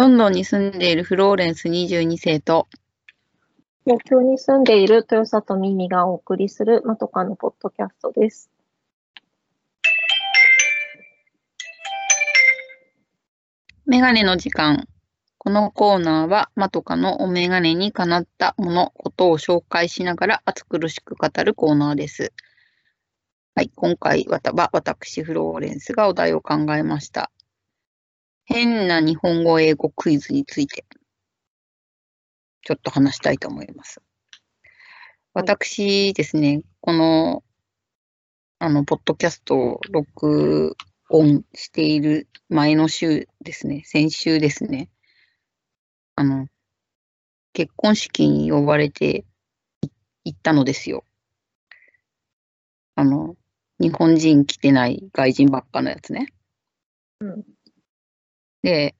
ロンドンに住んでいるフローレンス22世と、東京に住んでいる豊里ミミがお送りするまとかのポッドキャストです。メガネの時間。このコーナーは、まとかのおメガネにかなったもの、ことを紹介しながら熱苦しく語るコーナーです。はい、今回わたは私、フローレンスがお題を考えました。変な日本語英語クイズについて、ちょっと話したいと思います。私ですね、この、あの、ポッドキャストを録音している前の週ですね、先週ですね、あの、結婚式に呼ばれてい行ったのですよ。あの、日本人来てない外人ばっかのやつね。うん。で、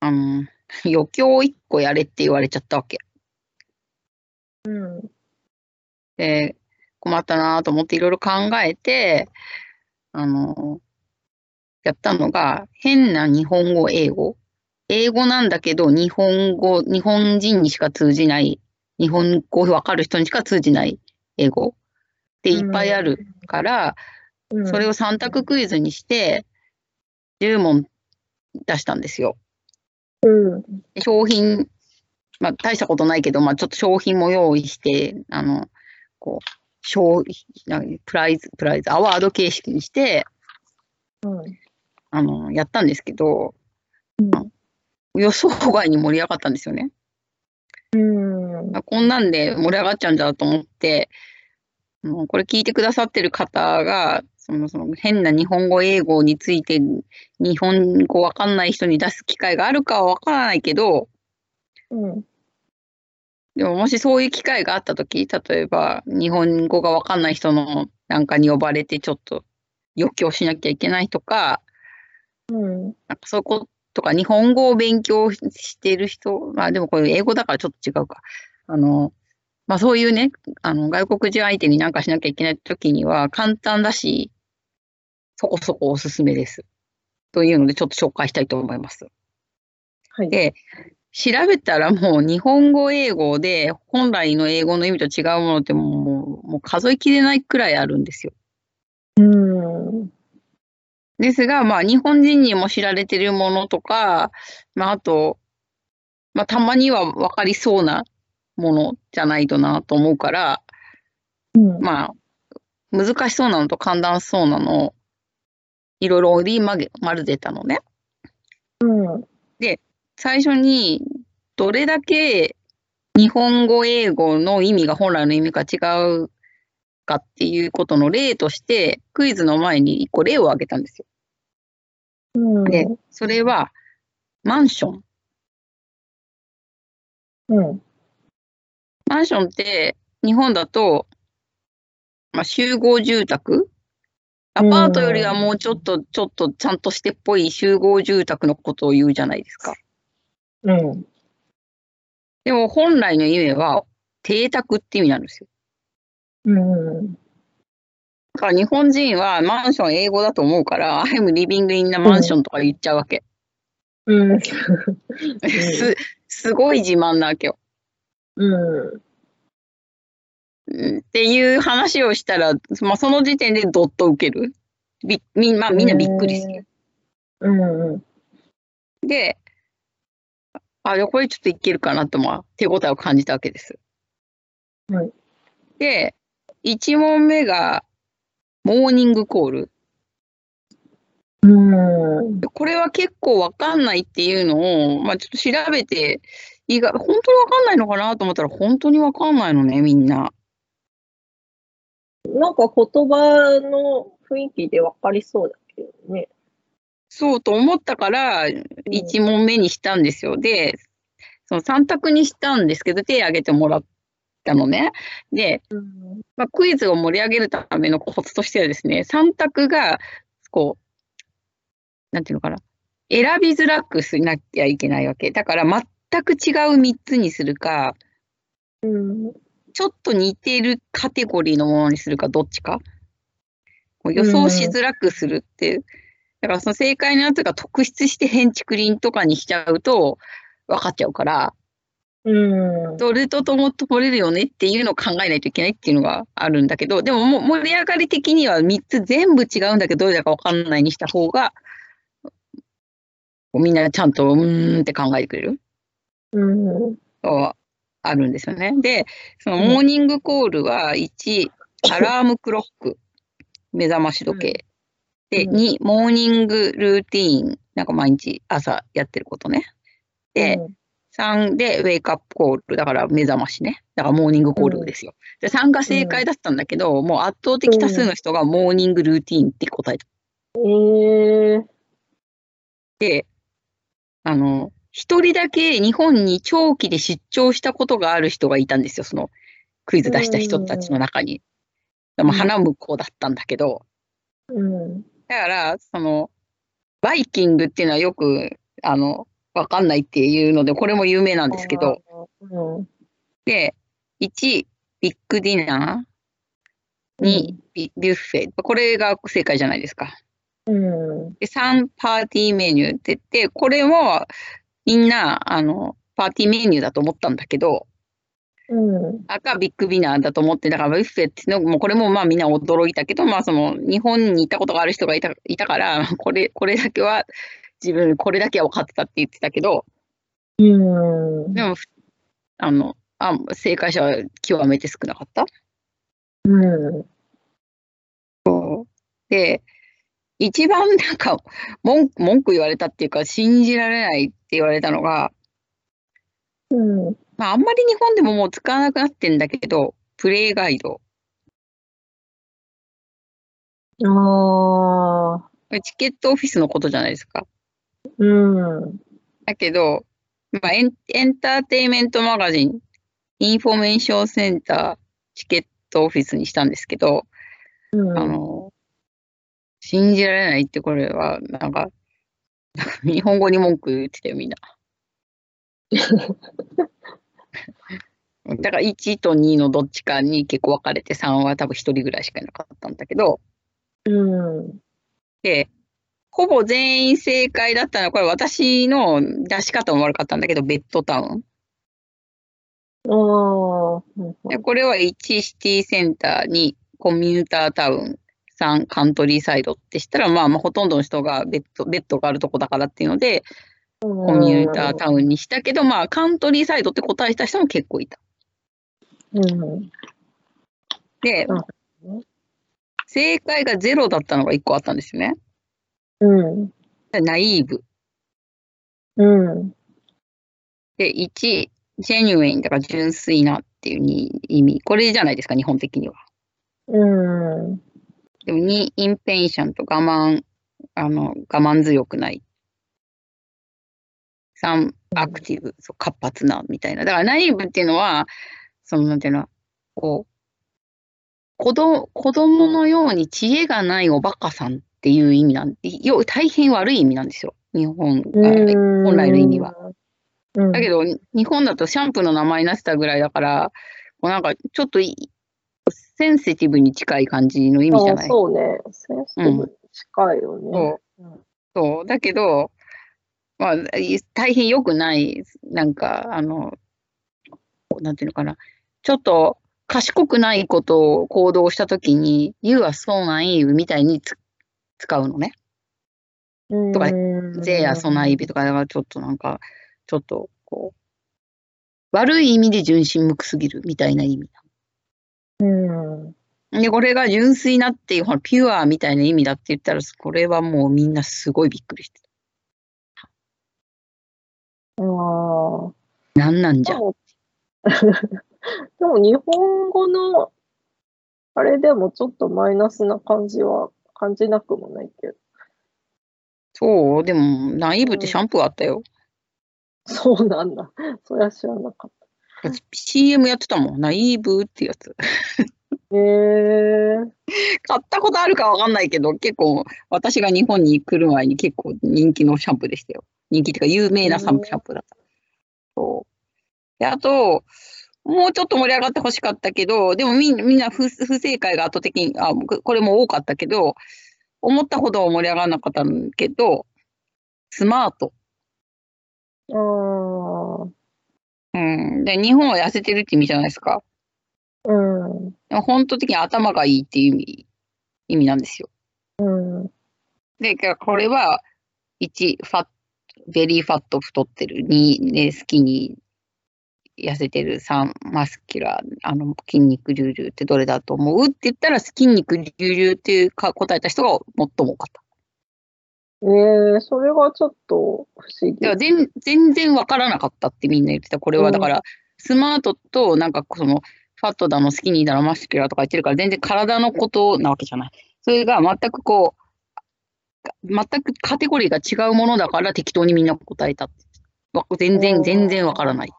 あの、余興一個やれって言われちゃったわけ。うん。で、困ったなと思っていろいろ考えて、あの、やったのが、変な日本語、英語。英語なんだけど、日本語、日本人にしか通じない、日本語わかる人にしか通じない英語っていっぱいあるから、うん。それを3択クイズにして、10問出したんですよ。うん。で商品、まあ、大したことないけど、まあ、ちょっと商品も用意して、あの、こう、商なんプライズ、プライズ、アワード形式にして、うん。あの、やったんですけど、うん予想外に盛り上がったんですよね。うん。あこんなんで盛り上がっちゃうんだと思って、もうこれ聞いてくださってる方が、そのその変な日本語、英語について、日本語わかんない人に出す機会があるかはわからないけど、うん。でももしそういう機会があったとき、例えば日本語がわかんない人のなんかに呼ばれてちょっと余興しなきゃいけないとか、うん。なんかそういうことか、日本語を勉強してる人、まあでもこれ英語だからちょっと違うか。あの、まあそういうね、あの外国人相手になんかしなきゃいけないときには簡単だし、そこそこおすすめです。というのでちょっと紹介したいと思います。はい。で、調べたらもう日本語、英語で本来の英語の意味と違うものってもうもう数えきれないくらいあるんですよ。うん。ですが、まあ日本人にも知られてるものとか、まああと、まあたまには分かりそうなものじゃないとなと思うから、うん。まあ難しそうなのと簡単そうなのをいろいろ織り交ぜたのね。うん。最初にどれだけ日本語、英語の意味が本来の意味が違うかっていうことの例として、クイズの前に一個例を挙げたんですよ。うん。で、それは、マンション。うん。マンションって日本だと、まあ、集合住宅アパートよりはもうちょっと、ちょっとちゃんとしてっぽい集合住宅のことを言うじゃないですか。うん。でも本来の意味は、邸宅って意味なんですよ。うん。だから日本人はマンション英語だと思うから、I'm living in a mansion とか言っちゃうわけ。うん。す、すごい自慢なわけよ。うん。うんっていう話をしたら、まあ、その時点でドッと受ける？びみまあ、みんなびっくりする。うん。で、あ、じゃあこれちょっといけるかなと、まあ、手応えを感じたわけです。はいで、1問目が、モーニングコール。うん。でこれは結構わかんないっていうのを、まあ、ちょっと調べて、意外、本当にわかんないのかなと思ったら、本当にわかんないのね、みんな。なんか言葉の雰囲気でわかりそうだけどね。そうと思ったから、1問目にしたんですよ。で、その3択にしたんですけど、手挙げてもらったのね。で、うん。まあ、クイズを盛り上げるためのコツとしてはですね、3択が、こう、なんていうのかな、選びづらくしなきゃいけないわけ。だから、全く違う3つにするか、うん。ちょっと似ているカテゴリーのものにするか、どっちか。予想しづらくするっていうだからその正解のやつが特筆して変竹林とかにしちゃうと分かっちゃうから、うん。どれととも取れるよねっていうのを考えないといけないっていうのがあるんだけど、でももう盛り上がり的には3つ全部違うんだけど、どれだか分かんないにした方が、みんなちゃんとうーんって考えてくれるうん。はあるんですよね。で、そのうんモーニングコールは1、アラームクロック、目覚まし時計。で、うん2、モーニングルーティーン、なんか毎日朝やってることね。で、3でウェイクアップコール、だから目覚ましね。だからモーニングコールですよ。で、3が正解だったんだけど、もう圧倒的多数の人がモーニングルーティーンって答えた。ええで、あの、一人だけ日本に長期で出張したことがある人がいたんですよ、そのクイズ出した人たちの中に。でもうん花向こうだったんだけど、うん。だから、その、バイキングっていうのはよく、あの、わかんないっていうので、これも有名なんですけど、うん。で、1、ビッグディナー、2、ビビュッフェ。これが正解じゃないですか。うん。で、3、パーティーメニューって言って、これもみんな、あの、パーティーメニューだと思ったんだけど、うん。赤ビッグディナーだと思って、だからビュッフェっていうのも、これもまあみんな驚いたけど、まあその、日本に行ったことがある人がいたいたから、これ、これだけは、自分、これだけは分かってたって言ってたけど、うん。でも、あの、あ正解者は極めて少なかった。うん。で、一番なんか文句、文句言われたっていうか、信じられないって言われたのが、うん。まあ、あんまり日本でももう使わなくなってんだけど、プレイガイド。ああ。 ticket office のことじゃないですか。うん。だけど、まあ、エン entertainment magazine、information center、ticket office にしたんですけど、うん。あの、信じられないってこれは、なんか、なんか日本語に文句言ってたよ、みんな。だから1と2のどっちかに結構分かれて3は多分1人ぐらいしかいなかったんだけど、うん。で、ほぼ全員正解だったのは、これ私の出し方も悪かったんだけど、ベッドタウン。ああ。でこれは1シティセンター、2コミュータータウン、3カントリーサイドってしたら、まあまあほとんどの人がベッド、ベッドがあるとこだからっていうので、ココミュータータウンにしたけど、まあカントリーサイドって答えた人も結構いた。うん。でうん、正解がゼロだったのが1個あったんですよね。うん。ナイーブ。うん。で、1、ジェニュエンだから純粋なっていうに意味。これじゃないですか、日本的には。うん。でも2、インペンシャンと我慢、あの、我慢強くない。3、アクティブ、そう活発な、みたいな。だからナイーブっていうのは、その、なんていうの、こう、子供、子供のように知恵がないおバカさんっていう意味なんよ、大変悪い意味なんですよ。日本、あ本本来の意味は。。うん、だけど、日本だとシャンプーの名前になってたぐらいだから、こうなんかちょっといセンシティブに近い感じの意味じゃない？あそうね。センシティブに近いよね。そうそう。だけど、まあ、い大変良くない、なんか、あの、なんていうのかな。ちょっと賢くないことを行動したときに、You are so naive みたいにつ使うのね。うん。とかうん They are so naive とか、ちょっとなんか、ちょっと、こう、悪い意味で純真無垢すぎるみたいな意味。うん。で、これが純粋なっていう、ほら、ピュアみたいな意味だって言ったら、これはもうみんなすごいびっくりしてああ。た。なんなんじゃ。でも、日本語の、あれでもちょっとマイナスな感じは感じなくもないけど。そう、でも、ナイーブってシャンプーあったよ。そうなんだ。そりゃ知らなかっ CM やってたもん。ナイーブってやつ。た。へえ買ったことあるかわかんないけど、結構、私が日本に来る前に結構人気のシャンプーでしたよ。人気っていうか、有名なシャンプーだった。そう。で、あと、もうちょっと盛り上がってほしかったけど、でもみんみんな不不正解が圧倒的に、あ、これも多かったけど、思ったほど盛り上がらなかったんけど、スマート。ああ、うん。で、日本は痩せてるって意味じゃないですか。うん、でも本当的に頭がいいっていう意味、意味なんですよ。うん、で、これは、1、ファッベリーファット太ってる。2、ね、スキニー痩せてる。3、マスキュラー、あの、筋肉隆々ってどれだと思う？って言ったら、筋肉隆々っていうか答えた人が最も多かった。ええそれがちょっと不思議。全全然わからなかったってみんな言ってた。これはだから、スマートと、なんかその、ファットだの、スキニーだの、マスキュラーとか言ってるから、全然体のことなわけじゃない。それが全くこう、全くカテゴリーが違うものだから適当にみんな答えた全然、うん全然わからない。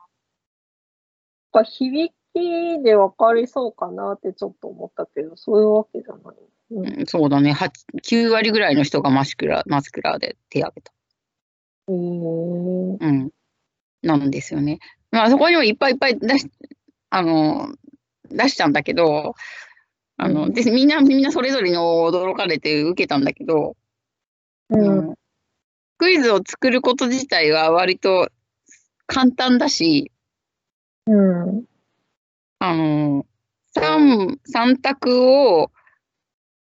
響きで分かりそうかなってちょっと思ったけど、そういうわけじゃない。うん、うんそうだね。8 9割ぐらいの人が muscular、muscular で手を挙げた。えー、うん。なんですよね。まあそこにもいっぱいいっぱい出し、あの、出したんだけど、あの、うんで、みんな、みんなそれぞれに驚かれて受けたんだけど、うん、うんクイズを作ること自体は割と簡単だし、うん、あの、三、三択を、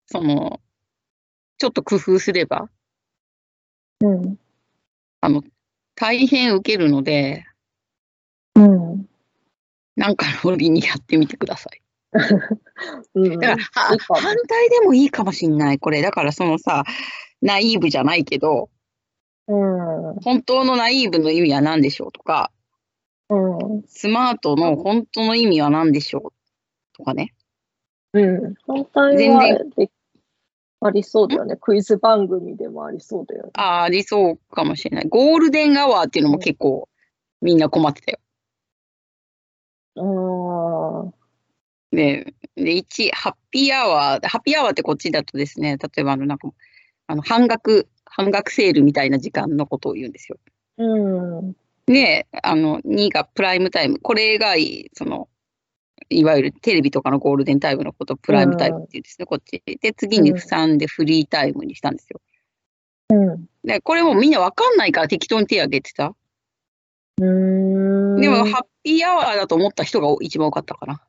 その、ちょっと工夫すれば、うん、あの、大変受けるので、うん。なんかの折にやってみてください。うん、だから、反対でもいいかもしんない、これ。だから、そのさ、ナイーブじゃないけど、うん、本当のナイーブの意味は何でしょうとか、うん、スマートの本当の意味は何でしょうとかね。うん。反対全はでありそうだよね。クイズ番組でもありそうだよね。ああ、ありそうかもしれない。ゴールデンアワーっていうのも結構みんな困ってたよ。ああ、で、で、1、ハッピーアワー。ハッピーアワーってこっちだとですね、例えばあの、なんか、あの、半額、半額セールみたいな時間のことを言うんですよ。うん、で、あの、2がプライムタイム。これがいい、その、いわゆるテレビとかのゴールデンタイムのことをプライムタイムって言うんですね、こっち。で、次にうん3でフリータイムにしたんですよ。うん、で、これもみんなわかんないから適当に手挙げてた。うん。でも、ハッピーアワーだと思った人が一番多かったかな。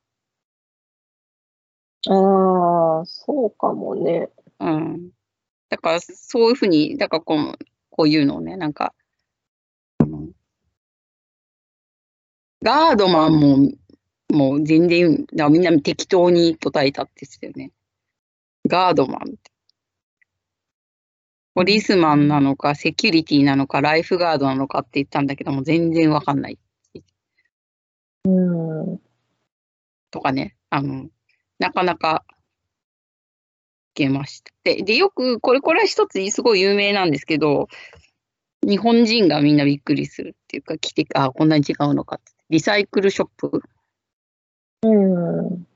ああ、そうかもね。うん。だから、そういうふうに、だからこう、こういうのをね、なんか、ガードマンも、もう全然、だみんな適当に答えたって言ってたよね。ガードマンって。ポリスマンなのか、セキュリティなのか、ライフガードなのかって言ったんだけども、全然わかんない。うん、とかね、あの、なかなか、いけました。で、で、よく、これ、これは一つすごい有名なんですけど、日本人がみんなびっくりするっていうか、来て、あ、こんなに違うのかって。リサイクルショップ。うん、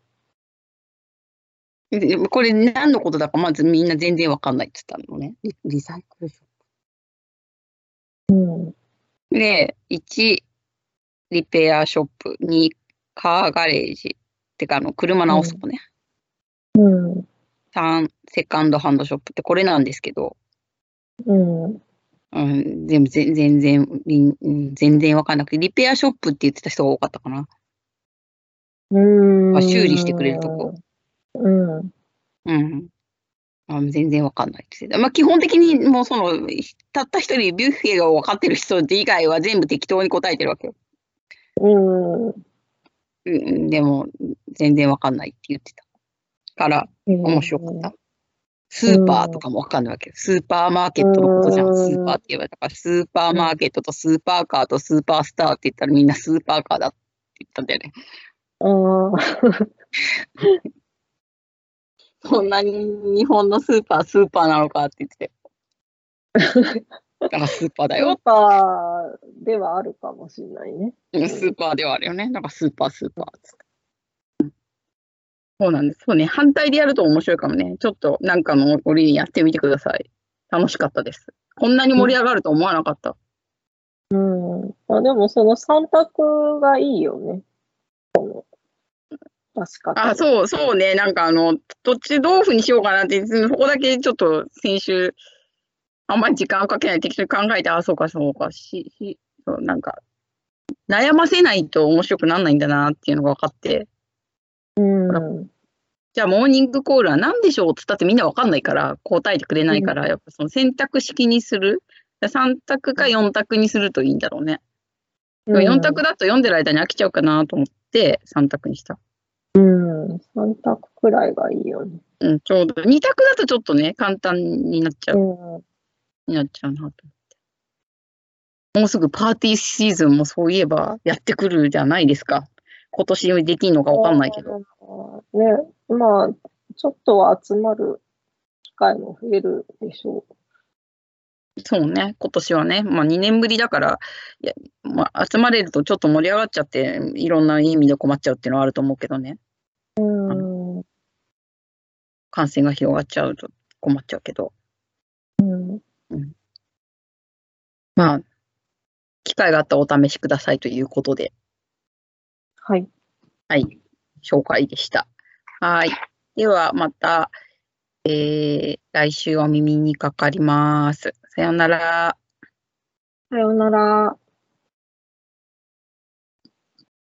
でこれ何のことだかまずみんな全然わかんないって言ったのね。リリサイクルショッうん、プ。で、1、リペアショップ。2、カーガレージ。てか、あの、車直すとこね。うん、3、セカンドハンドショップってこれなんですけど、うん。うん、全部全全然、全然わかんなくて、リペアショップって言ってた人が多かったかな。うん。まあ修理してくれるとこ。うん。うん。あ全然わかんないって言ってた。まあ基本的にもうその、たった一人ビュッフェが分かってる人以外は全部適当に答えてるわけよ。うん。うん、でも、全然わかんないって言ってた。から、面白かった。スーパーとかもわかんないわけよ。スーパーマーケットのことじゃん。うんスーパーって言えば。だから、スーパーマーケットとスーパーカーとスーパースターって言ったらみんなスーパーカーだって言ったんだよね。あそんなに日本のスーパー、スーパーなのかって言ってて。だからスーパーだスーよ。パーではあるかもしれないね。うんスーパーではあるよね。だからスーパー、スーパーっつって。うんそうなんです。そうね。反対でやると面白いかもね。ちょっとなんかの折にやってみてください。楽しかったです。こんなに盛り上がると思わなかった。うん。あでもその三択がいいよね。確かあ、そう、そうね。なんかあの、どっち豆腐にしようかなって、そこだけちょっと先週、あんまり時間をかけない適当に考えて、あ、そうか、そうか、し、し、そう、なんか、悩ませないと面白くならないんだなっていうのが分かって、うん。じゃあモーニングコールは何でしょうっつったってみんな分かんないから、答えてくれないから、やっぱその選択式にする。3択か4択にするといいんだろうね。でも4択だと読んでる間に飽きちゃうかなと思って3択にした。うん。3択くらいがいいよね。うん、ちょうど。2択だとちょっとね、簡単になっちゃう。うん。になっちゃうなと思って。もうすぐパーティーシーズンもそういえばやってくるじゃないですか。今年できんのかわかんないけど。ね、まあ、ちょっとは集まる機会も増えるでしょそうね、今年はね、まあ2年ぶりだから、いやまあ、集まれるとちょっと盛り上がっちゃって、いろんな意味で困っちゃうっていうのはあると思うけどね。う。うん。感染が広がっちゃうと困っちゃうけど。うん。まあ、機会があったらお試しくださいということで、はい。はい、紹介でした。はい。ではまた、えー、来週お耳にかかります。さようなら。さようなら。